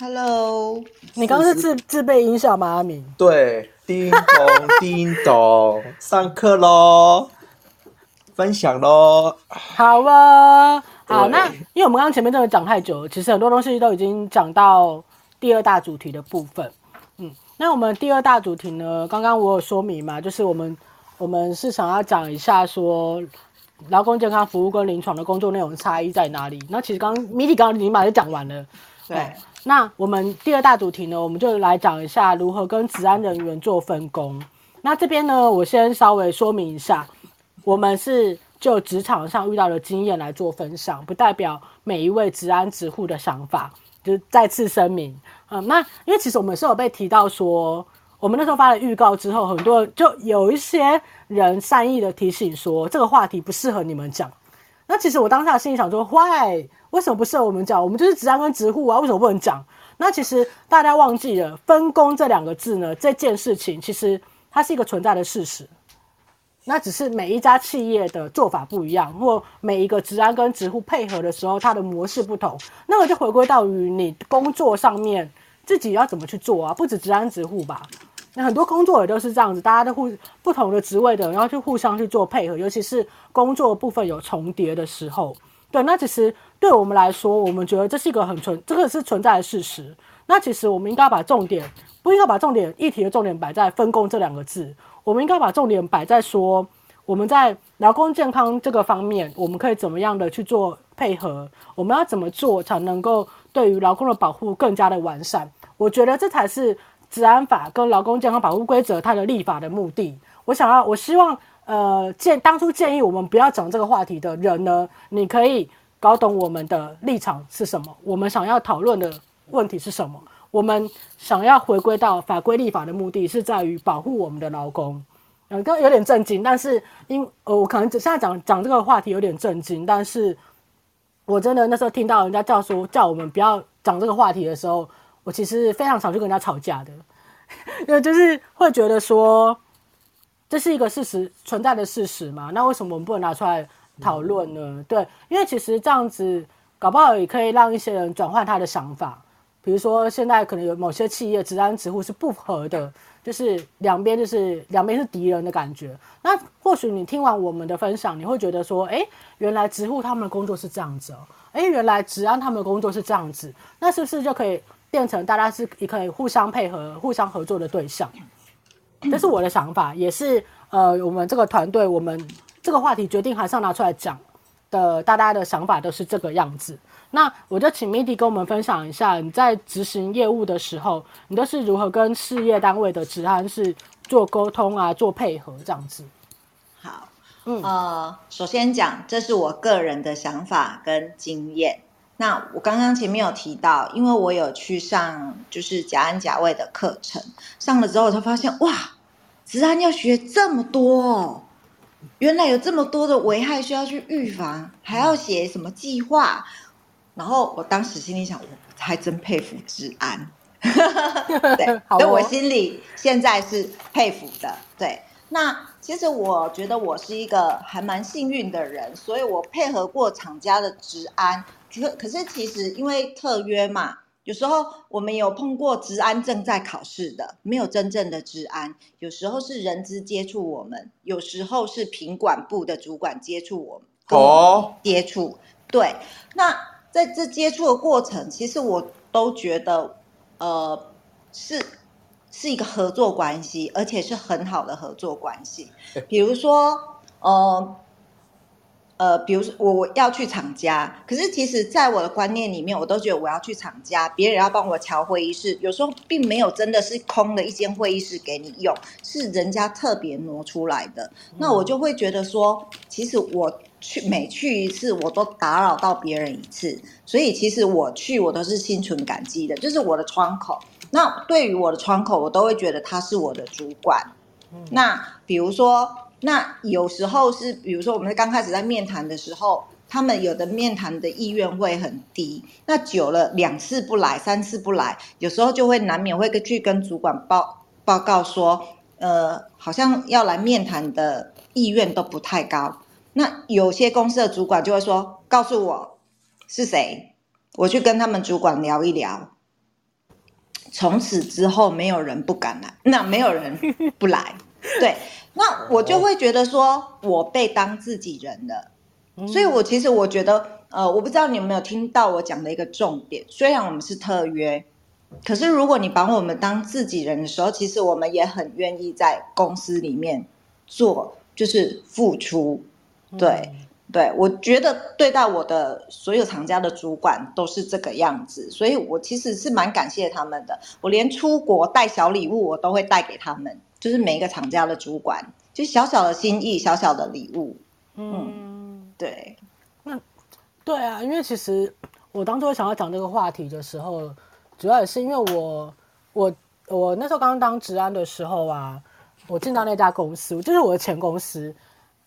Hello，你刚刚是自自备音效吗？阿明？对，叮咚叮咚，上课喽，分享喽。好啊，好，那因为我们刚刚前面真的讲太久了，其实很多东西都已经讲到第二大主题的部分。嗯，那我们第二大主题呢，刚刚我有说明嘛，就是我们我们是想要讲一下说劳工健康服务跟临床的工作内容差异在哪里。那其实刚刚米蒂刚刚已经把它讲完了，对。那我们第二大主题呢，我们就来讲一下如何跟职安人员做分工。那这边呢，我先稍微说明一下，我们是就职场上遇到的经验来做分享，不代表每一位职安职护的想法。就再次声明，嗯，那因为其实我们是有被提到说，我们那时候发了预告之后，很多就有一些人善意的提醒说，这个话题不适合你们讲。那其实我当下心里想说，坏。为什么不适合我们讲？我们就是职安跟职护啊，为什么不能讲？那其实大家忘记了“分工”这两个字呢？这件事情其实它是一个存在的事实。那只是每一家企业的做法不一样，或每一个职安跟职护配合的时候，它的模式不同。那个就回归到于你工作上面自己要怎么去做啊？不止职安职护吧？很多工作也都是这样子，大家都互不同的职位的，然后就互相去做配合，尤其是工作部分有重叠的时候。对，那其实。对我们来说，我们觉得这是一个很存，这个是存在的事实。那其实我们应该把重点，不应该把重点议题的重点摆在分工这两个字，我们应该把重点摆在说，我们在劳工健康这个方面，我们可以怎么样的去做配合，我们要怎么做才能够对于劳工的保护更加的完善？我觉得这才是治安法跟劳工健康保护规则它的立法的目的。我想要，我希望，呃，建当初建议我们不要讲这个话题的人呢，你可以。搞懂我们的立场是什么，我们想要讨论的问题是什么？我们想要回归到法规立法的目的是在于保护我们的劳工。嗯，刚有点震惊，但是因呃，我可能只现在讲讲这个话题有点震惊，但是我真的那时候听到人家叫说叫我们不要讲这个话题的时候，我其实非常常去跟人家吵架的，因为就是会觉得说这是一个事实存在的事实嘛，那为什么我们不能拿出来？讨论呢？对，因为其实这样子搞不好也可以让一些人转换他的想法。比如说，现在可能有某些企业职安职护是不合的，就是两边就是两边是敌人的感觉。那或许你听完我们的分享，你会觉得说，哎，原来职护他们的工作是这样子哦，哎，原来职安他们的工作是这样子，那是不是就可以变成大家是也可以互相配合、互相合作的对象？这是我的想法，也是呃，我们这个团队我们。这个话题决定还是要拿出来讲的，大家的想法都是这个样子。那我就请 Midi 跟我们分享一下，你在执行业务的时候，你都是如何跟事业单位的职安是做沟通啊，做配合这样子。好，嗯呃，首先讲，这是我个人的想法跟经验。那我刚刚前面有提到，因为我有去上就是甲安甲卫的课程，上了之后我就发现，哇，治安要学这么多哦。原来有这么多的危害需要去预防，还要写什么计划？然后我当时心里想，我还真佩服治安。对，所以我心里现在是佩服的。对，那其实我觉得我是一个还蛮幸运的人，所以我配合过厂家的职安。可可是其实因为特约嘛。有时候我们有碰过职安正在考试的，没有真正的职安。有时候是人资接触我们，有时候是品管部的主管接触我们，跟我们接触。哦、对，那在这接触的过程，其实我都觉得，呃，是是一个合作关系，而且是很好的合作关系。比如说，呃。呃，比如说我我要去厂家，可是其实在我的观念里面，我都觉得我要去厂家，别人要帮我调会议室，有时候并没有真的是空的一间会议室给你用，是人家特别挪出来的。那我就会觉得说，其实我去每去一次，我都打扰到别人一次，所以其实我去我都是心存感激的，就是我的窗口。那对于我的窗口，我都会觉得他是我的主管。那比如说。那有时候是，比如说我们刚开始在面谈的时候，他们有的面谈的意愿会很低。那久了两次不来，三次不来，有时候就会难免会去跟主管报报告说，呃，好像要来面谈的意愿都不太高。那有些公司的主管就会说，告诉我是谁，我去跟他们主管聊一聊。从此之后没有人不敢来，那没有人不来。对，那我就会觉得说我被当自己人了。所以我其实我觉得，呃，我不知道你有没有听到我讲的一个重点。虽然我们是特约，可是如果你把我们当自己人的时候，其实我们也很愿意在公司里面做，就是付出。对。对，我觉得对待我的所有厂家的主管都是这个样子，所以我其实是蛮感谢他们的。我连出国带小礼物，我都会带给他们，就是每一个厂家的主管，就小小的心意，小小的礼物。嗯，嗯对。那对啊，因为其实我当初想要讲这个话题的时候，主要也是因为我我我那时候刚刚当职安的时候啊，我进到那家公司，就是我的前公司。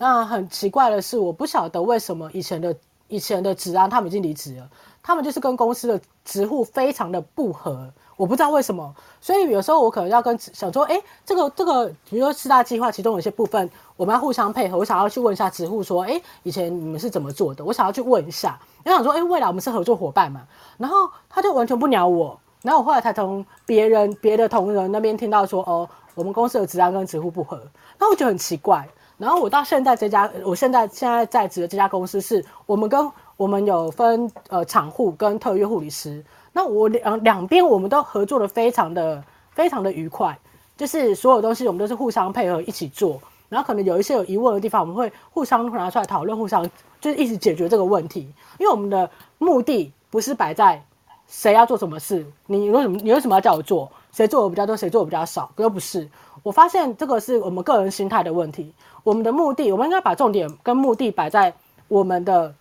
那很奇怪的是，我不晓得为什么以前的以前的职安他们已经离职了，他们就是跟公司的职护非常的不合，我不知道为什么。所以有时候我可能要跟想说，哎，这个这个，比如说四大计划其中有些部分我们要互相配合，我想要去问一下职护说，哎，以前你们是怎么做的？我想要去问一下，我想说，哎，未来我们是合作伙伴嘛。然后他就完全不鸟我，然后我后来才从别人别的同仁那边听到说，哦，我们公司的职安跟职护不合，那我觉得很奇怪。然后我到现在这家，我现在现在在职的这家公司是，我们跟我们有分呃厂护跟特约护理师，那我两两边我们都合作的非常的非常的愉快，就是所有东西我们都是互相配合一起做，然后可能有一些有疑问的地方，我们会互相拿出来讨论，互相就是一起解决这个问题，因为我们的目的不是摆在谁要做什么事，你为什么你为什么要叫我做，谁做的比较多，谁做的比较少，又不是，我发现这个是我们个人心态的问题。我们的目的，我们应该把重点跟目的摆在我们的，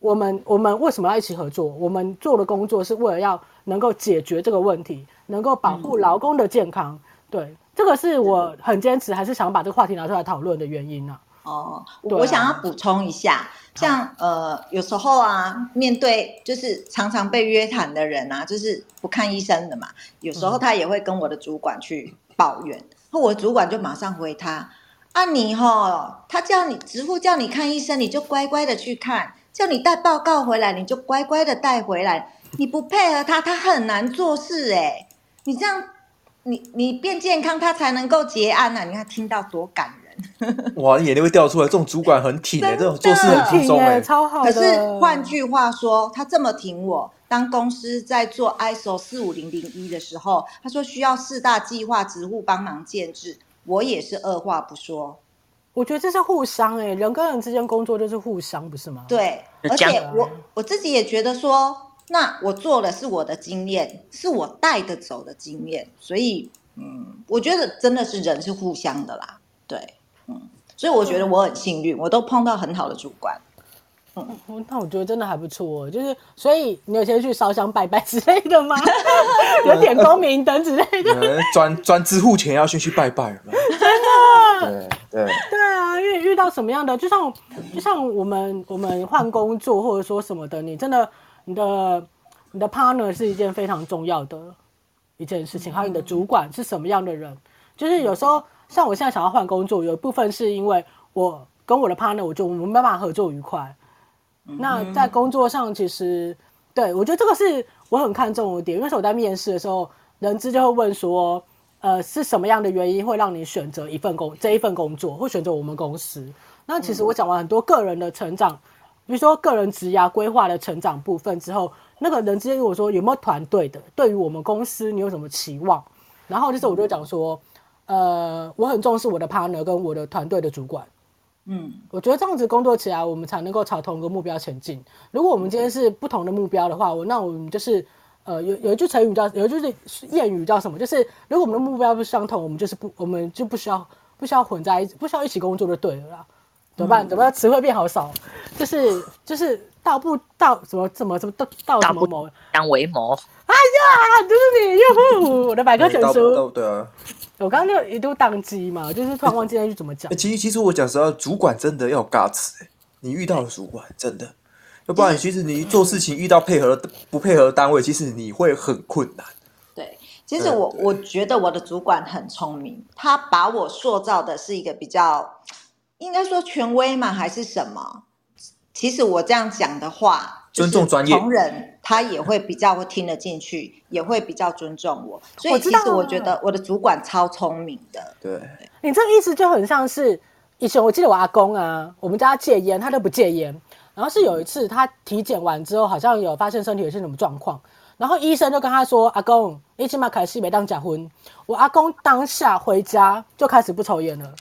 我们我们为什么要一起合作？我们做的工作是为了要能够解决这个问题，能够保护劳工的健康。嗯、对，这个是我很坚持，还是想把这个话题拿出来讨论的原因呢、啊？哦，我想要补充一下，像呃，有时候啊，面对就是常常被约谈的人啊，就是不看医生的嘛，有时候他也会跟我的主管去抱怨，那、嗯、我的主管就马上回他。啊你，你哈，他叫你职护叫你看医生，你就乖乖的去看；叫你带报告回来，你就乖乖的带回来。你不配合他，他很难做事哎。你这样，你你变健康，他才能够结案呐、啊。你看，听到多感人。哇，你眼泪会掉出来。这种主管很挺哎，这种做事很轻松哎，超好的。可是换句话说，他这么挺我，当公司在做 ISO 四五零零一的时候，他说需要四大计划职务帮忙建制。我也是二话不说，我觉得这是互相哎、欸，人跟人之间工作就是互相，不是吗？对，而且我我自己也觉得说，那我做的是我的经验，是我带得走的经验，所以嗯，我觉得真的是人是互相的啦，对，嗯，所以我觉得我很幸运，我都碰到很好的主管。嗯，那我觉得真的还不错，就是所以你有先去烧香拜拜之类的吗？有点光明灯之类的。转转支付前要先去拜拜了。真的。对对对啊，因为遇到什么样的，就像就像我们我们换工作或者说什么的，你真的你的你的 partner 是一件非常重要的一件事情，还有你的主管是什么样的人，就是有时候像我现在想要换工作，有一部分是因为我跟我的 partner，我就我们没办法合作愉快。那在工作上，其实对我觉得这个是我很看重的点，因为是我在面试的时候，人资就会问说，呃，是什么样的原因会让你选择一份工这一份工作，会选择我们公司？那其实我讲完很多个人的成长，比如说个人职涯规划的成长部分之后，那个人资跟我说有没有团队的，对于我们公司你有什么期望？然后就是我就讲说，呃，我很重视我的 partner 跟我的团队的主管。嗯，我觉得这样子工作起来，我们才能够朝同一个目标前进。如果我们今天是不同的目标的话，我那我们就是，呃，有有一句成语叫，有一句谚语叫什么？就是如果我们的目标不相同，我们就是不，我们就不需要不需要混在一起，不需要一起工作就对了啦。怎么办？怎么词汇变好少？就是就是道不道什么什么什么道道什么谋？当为谋。哎呀，就是你哟！我的百科全书。对啊。我刚刚就一度宕机嘛，就是突然忘记那句怎么讲。其实其实我讲实话，主管真的要有 guts 哎，你遇到的主管真的，要不然其实你做事情遇到配合的不配合的单位，其实你会很困难。对，其实我我觉得我的主管很聪明，他把我塑造的是一个比较，应该说权威嘛，还是什么？其实我这样讲的话，尊重专业同仁，他也会比较会听得进去，也会比较尊重我。所以其实我觉得我的主管超聪明的。对，你这个意思就很像是以前我记得我阿公啊，我们家戒烟，他都不戒烟。然后是有一次他体检完之后，好像有发现身体有些什么状况，然后医生就跟他说：“阿公，你起码开始没当假婚。”我阿公当下回家就开始不抽烟了。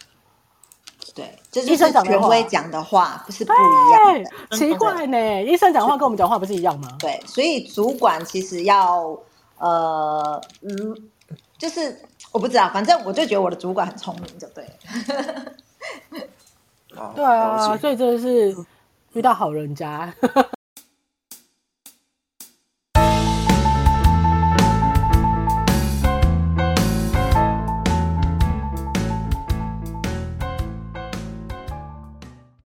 对，这就是权威讲的话，不是不一样的。奇怪呢，医生讲话跟我们讲话不是一样吗？对，所以主管其实要呃，嗯，就是我不知道，反正我就觉得我的主管很聪明，就对了。对啊，所以真的是遇到好人家。